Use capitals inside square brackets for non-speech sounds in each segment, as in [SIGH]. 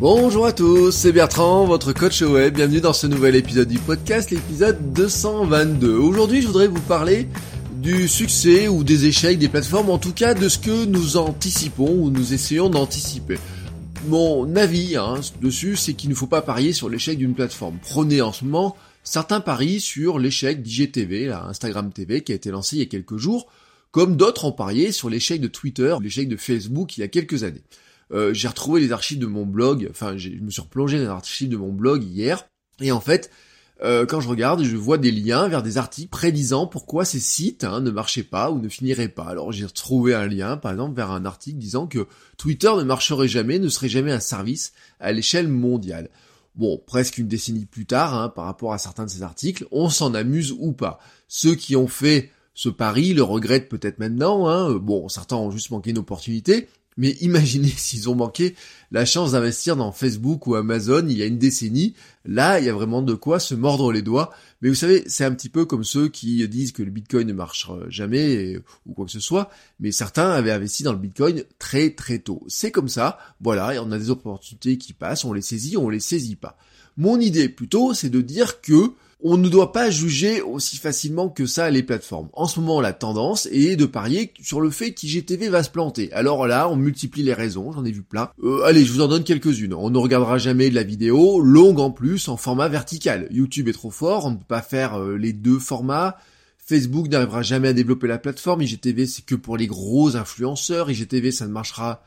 Bonjour à tous, c'est Bertrand, votre coach web. Bienvenue dans ce nouvel épisode du podcast, l'épisode 222. Aujourd'hui, je voudrais vous parler du succès ou des échecs des plateformes, en tout cas de ce que nous anticipons ou nous essayons d'anticiper. Mon avis hein, dessus, c'est qu'il ne faut pas parier sur l'échec d'une plateforme. Prenez en ce moment certains paris sur l'échec d'IGTV, Instagram TV, qui a été lancé il y a quelques jours, comme d'autres ont parié sur l'échec de Twitter, l'échec de Facebook il y a quelques années. Euh, j'ai retrouvé les archives de mon blog, enfin je me suis replongé dans les archives de mon blog hier, et en fait, euh, quand je regarde, je vois des liens vers des articles prédisant pourquoi ces sites hein, ne marchaient pas ou ne finiraient pas. Alors j'ai retrouvé un lien, par exemple, vers un article disant que Twitter ne marcherait jamais, ne serait jamais un service à l'échelle mondiale. Bon, presque une décennie plus tard, hein, par rapport à certains de ces articles, on s'en amuse ou pas. Ceux qui ont fait ce pari le regrettent peut-être maintenant. Hein. Bon, certains ont juste manqué une opportunité, mais imaginez [LAUGHS] s'ils ont manqué la chance d'investir dans Facebook ou Amazon il y a une décennie. Là, il y a vraiment de quoi se mordre les doigts. Mais vous savez, c'est un petit peu comme ceux qui disent que le Bitcoin ne marchera jamais ou quoi que ce soit. Mais certains avaient investi dans le Bitcoin très très tôt. C'est comme ça. Voilà, et on a des opportunités qui passent, on les saisit, on les saisit pas. Mon idée plutôt, c'est de dire que on ne doit pas juger aussi facilement que ça les plateformes. En ce moment, la tendance est de parier sur le fait qu'IGTV va se planter. Alors là, on multiplie les raisons, j'en ai vu plein. Euh, allez, je vous en donne quelques-unes. On ne regardera jamais de la vidéo longue en plus en format vertical. YouTube est trop fort, on ne peut pas faire euh, les deux formats. Facebook n'arrivera jamais à développer la plateforme. IGTV, c'est que pour les gros influenceurs. IGTV, ça ne marchera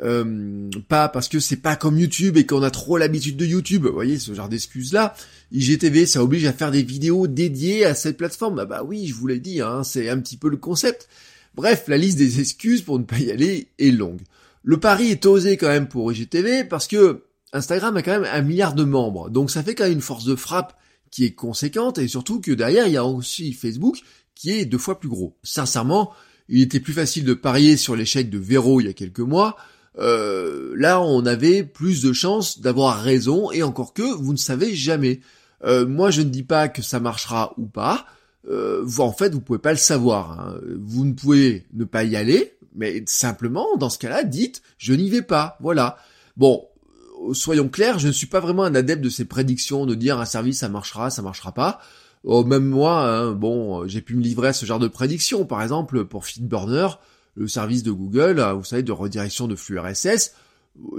euh, pas parce que c'est pas comme YouTube et qu'on a trop l'habitude de YouTube. Vous voyez ce genre d'excuses là. IGTV, ça oblige à faire des vidéos dédiées à cette plateforme. Bah, bah oui, je vous l'ai dit, hein, c'est un petit peu le concept. Bref, la liste des excuses pour ne pas y aller est longue. Le pari est osé quand même pour IGTV parce que Instagram a quand même un milliard de membres, donc ça fait quand même une force de frappe qui est conséquente et surtout que derrière il y a aussi Facebook qui est deux fois plus gros. Sincèrement, il était plus facile de parier sur l'échec de Vero il y a quelques mois euh, là on avait plus de chances d'avoir raison et encore que vous ne savez jamais. Euh, moi je ne dis pas que ça marchera ou pas. Euh, vous, en fait vous pouvez pas le savoir. Hein. Vous ne pouvez ne pas y aller, mais simplement dans ce cas-là dites je n'y vais pas. Voilà. Bon, soyons clairs, je ne suis pas vraiment un adepte de ces prédictions de dire un service ça marchera, ça marchera pas. Oh, même moi, hein, bon, j'ai pu me livrer à ce genre de prédictions. Par exemple, pour Feedburner, le service de Google, euh, vous savez, de redirection de flux RSS.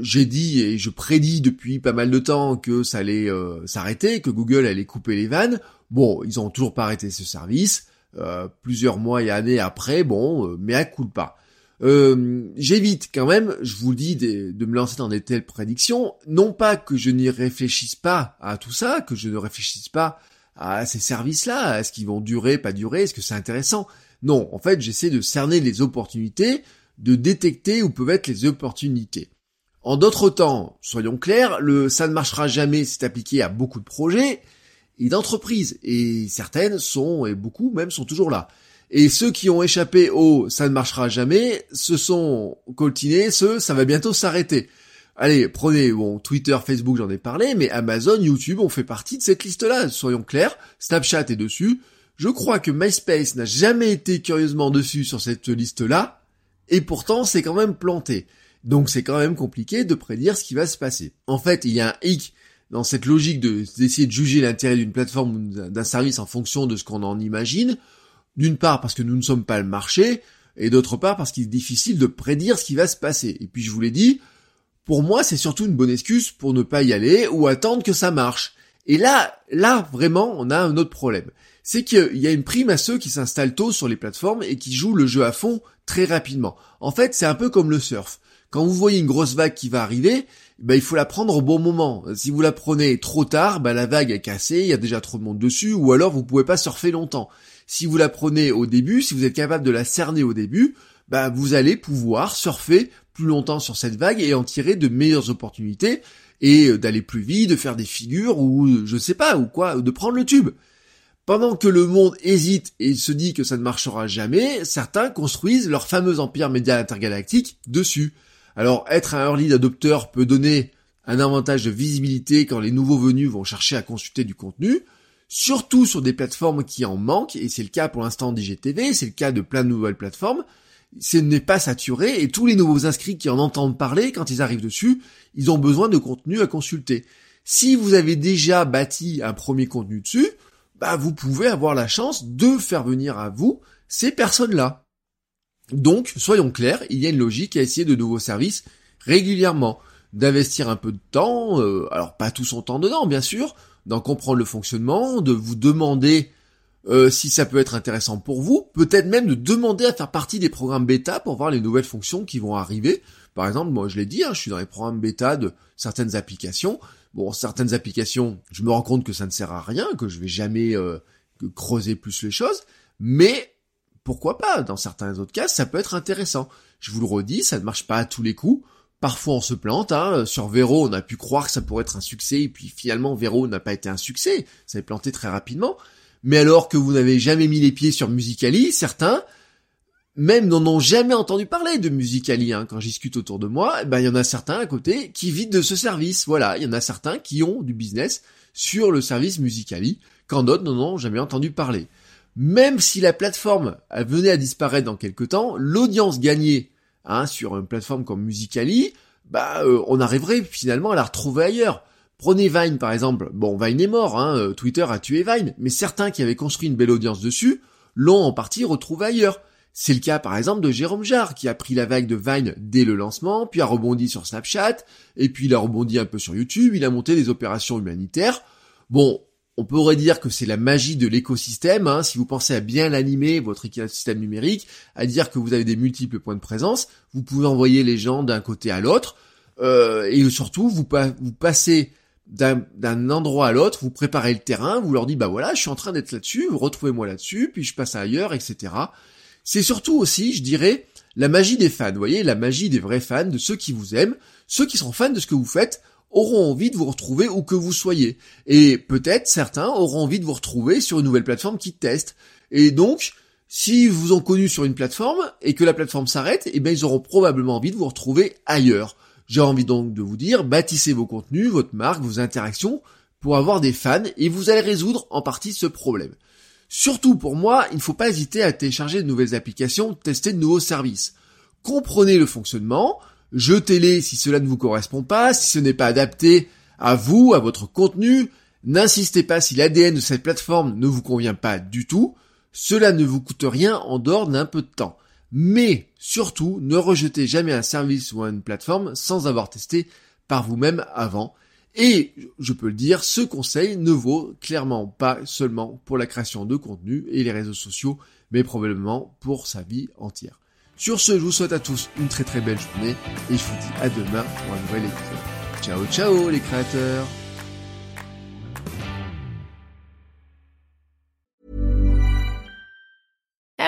J'ai dit et je prédis depuis pas mal de temps que ça allait euh, s'arrêter, que Google allait couper les vannes. Bon, ils ont toujours pas arrêté ce service. Euh, plusieurs mois et années après, bon, mais à coup pas. J'évite quand même, je vous dis, de, de, me lancer dans des telles prédictions. Non pas que je n'y réfléchisse pas à tout ça, que je ne réfléchisse pas à ces services-là, est-ce qu'ils vont durer, pas durer, est-ce que c'est intéressant? Non, en fait, j'essaie de cerner les opportunités, de détecter où peuvent être les opportunités. En d'autres temps, soyons clairs, le ça ne marchera jamais c'est appliqué à beaucoup de projets et d'entreprises, et certaines sont, et beaucoup même, sont toujours là. Et ceux qui ont échappé au ça ne marchera jamais, se sont coltinés, ce ça va bientôt s'arrêter. Allez, prenez, bon, Twitter, Facebook, j'en ai parlé, mais Amazon, YouTube ont fait partie de cette liste-là, soyons clairs, Snapchat est dessus, je crois que MySpace n'a jamais été curieusement dessus sur cette liste-là, et pourtant c'est quand même planté. Donc c'est quand même compliqué de prédire ce qui va se passer. En fait, il y a un hic dans cette logique d'essayer de juger l'intérêt d'une plateforme ou d'un service en fonction de ce qu'on en imagine. D'une part parce que nous ne sommes pas le marché, et d'autre part parce qu'il est difficile de prédire ce qui va se passer. Et puis je vous l'ai dit, pour moi c'est surtout une bonne excuse pour ne pas y aller ou attendre que ça marche. Et là, là vraiment, on a un autre problème c'est qu'il y a une prime à ceux qui s'installent tôt sur les plateformes et qui jouent le jeu à fond très rapidement. En fait, c'est un peu comme le surf. Quand vous voyez une grosse vague qui va arriver, ben, il faut la prendre au bon moment. Si vous la prenez trop tard, ben, la vague est cassée, il y a déjà trop de monde dessus, ou alors vous pouvez pas surfer longtemps. Si vous la prenez au début, si vous êtes capable de la cerner au début, ben, vous allez pouvoir surfer plus longtemps sur cette vague et en tirer de meilleures opportunités et euh, d'aller plus vite, de faire des figures ou je sais pas ou quoi, de prendre le tube. Pendant que le monde hésite et se dit que ça ne marchera jamais, certains construisent leur fameux empire média intergalactique dessus. Alors être un early adopter peut donner un avantage de visibilité quand les nouveaux venus vont chercher à consulter du contenu, surtout sur des plateformes qui en manquent, et c'est le cas pour l'instant d'IGTV, c'est le cas de plein de nouvelles plateformes, ce n'est pas saturé, et tous les nouveaux inscrits qui en entendent parler, quand ils arrivent dessus, ils ont besoin de contenu à consulter. Si vous avez déjà bâti un premier contenu dessus, bah, vous pouvez avoir la chance de faire venir à vous ces personnes-là. Donc, soyons clairs, il y a une logique à essayer de nouveaux services régulièrement, d'investir un peu de temps, euh, alors pas tout son temps dedans, bien sûr, d'en comprendre le fonctionnement, de vous demander euh, si ça peut être intéressant pour vous, peut-être même de demander à faire partie des programmes bêta pour voir les nouvelles fonctions qui vont arriver. Par exemple, moi je l'ai dit, hein, je suis dans les programmes bêta de certaines applications. Bon, certaines applications, je me rends compte que ça ne sert à rien, que je vais jamais euh, creuser plus les choses, mais pourquoi pas Dans certains autres cas, ça peut être intéressant. Je vous le redis, ça ne marche pas à tous les coups. Parfois on se plante, hein. sur Vero on a pu croire que ça pourrait être un succès, et puis finalement Vero n'a pas été un succès, ça s'est planté très rapidement. Mais alors que vous n'avez jamais mis les pieds sur Musicali, certains même n'en ont jamais entendu parler de Musicali. Hein. Quand je discute autour de moi, eh ben il y en a certains à côté qui vivent de ce service. Voilà, il y en a certains qui ont du business sur le service Musicali, quand d'autres n'en ont jamais entendu parler. Même si la plateforme venait à disparaître dans quelques temps, l'audience gagnée hein, sur une plateforme comme Musicali, bah euh, on arriverait finalement à la retrouver ailleurs. Prenez Vine par exemple. Bon, Vine est mort, hein, euh, Twitter a tué Vine, mais certains qui avaient construit une belle audience dessus l'ont en partie retrouvé ailleurs. C'est le cas par exemple de Jérôme Jarre qui a pris la vague de Vine dès le lancement, puis a rebondi sur Snapchat, et puis il a rebondi un peu sur YouTube, il a monté des opérations humanitaires. Bon, on pourrait dire que c'est la magie de l'écosystème, hein, si vous pensez à bien l'animer, votre écosystème numérique, à dire que vous avez des multiples points de présence, vous pouvez envoyer les gens d'un côté à l'autre, euh, et surtout vous, vous passez d'un endroit à l'autre, vous préparez le terrain, vous leur dites bah voilà, je suis en train d'être là-dessus, retrouvez-moi là-dessus, puis je passe ailleurs, etc. C'est surtout aussi, je dirais, la magie des fans, vous voyez, la magie des vrais fans, de ceux qui vous aiment, ceux qui sont fans de ce que vous faites, auront envie de vous retrouver où que vous soyez. Et peut-être certains auront envie de vous retrouver sur une nouvelle plateforme qui teste. Et donc, si vous ont connu sur une plateforme et que la plateforme s'arrête, eh bien ils auront probablement envie de vous retrouver ailleurs. J'ai envie donc de vous dire, bâtissez vos contenus, votre marque, vos interactions pour avoir des fans et vous allez résoudre en partie ce problème. Surtout pour moi, il ne faut pas hésiter à télécharger de nouvelles applications, tester de nouveaux services. Comprenez le fonctionnement, jetez-les si cela ne vous correspond pas, si ce n'est pas adapté à vous, à votre contenu, n'insistez pas si l'ADN de cette plateforme ne vous convient pas du tout, cela ne vous coûte rien en dehors d'un peu de temps. Mais surtout, ne rejetez jamais un service ou une plateforme sans avoir testé par vous-même avant. Et je peux le dire, ce conseil ne vaut clairement pas seulement pour la création de contenu et les réseaux sociaux, mais probablement pour sa vie entière. Sur ce, je vous souhaite à tous une très très belle journée et je vous dis à demain pour un nouvel épisode. Ciao ciao les créateurs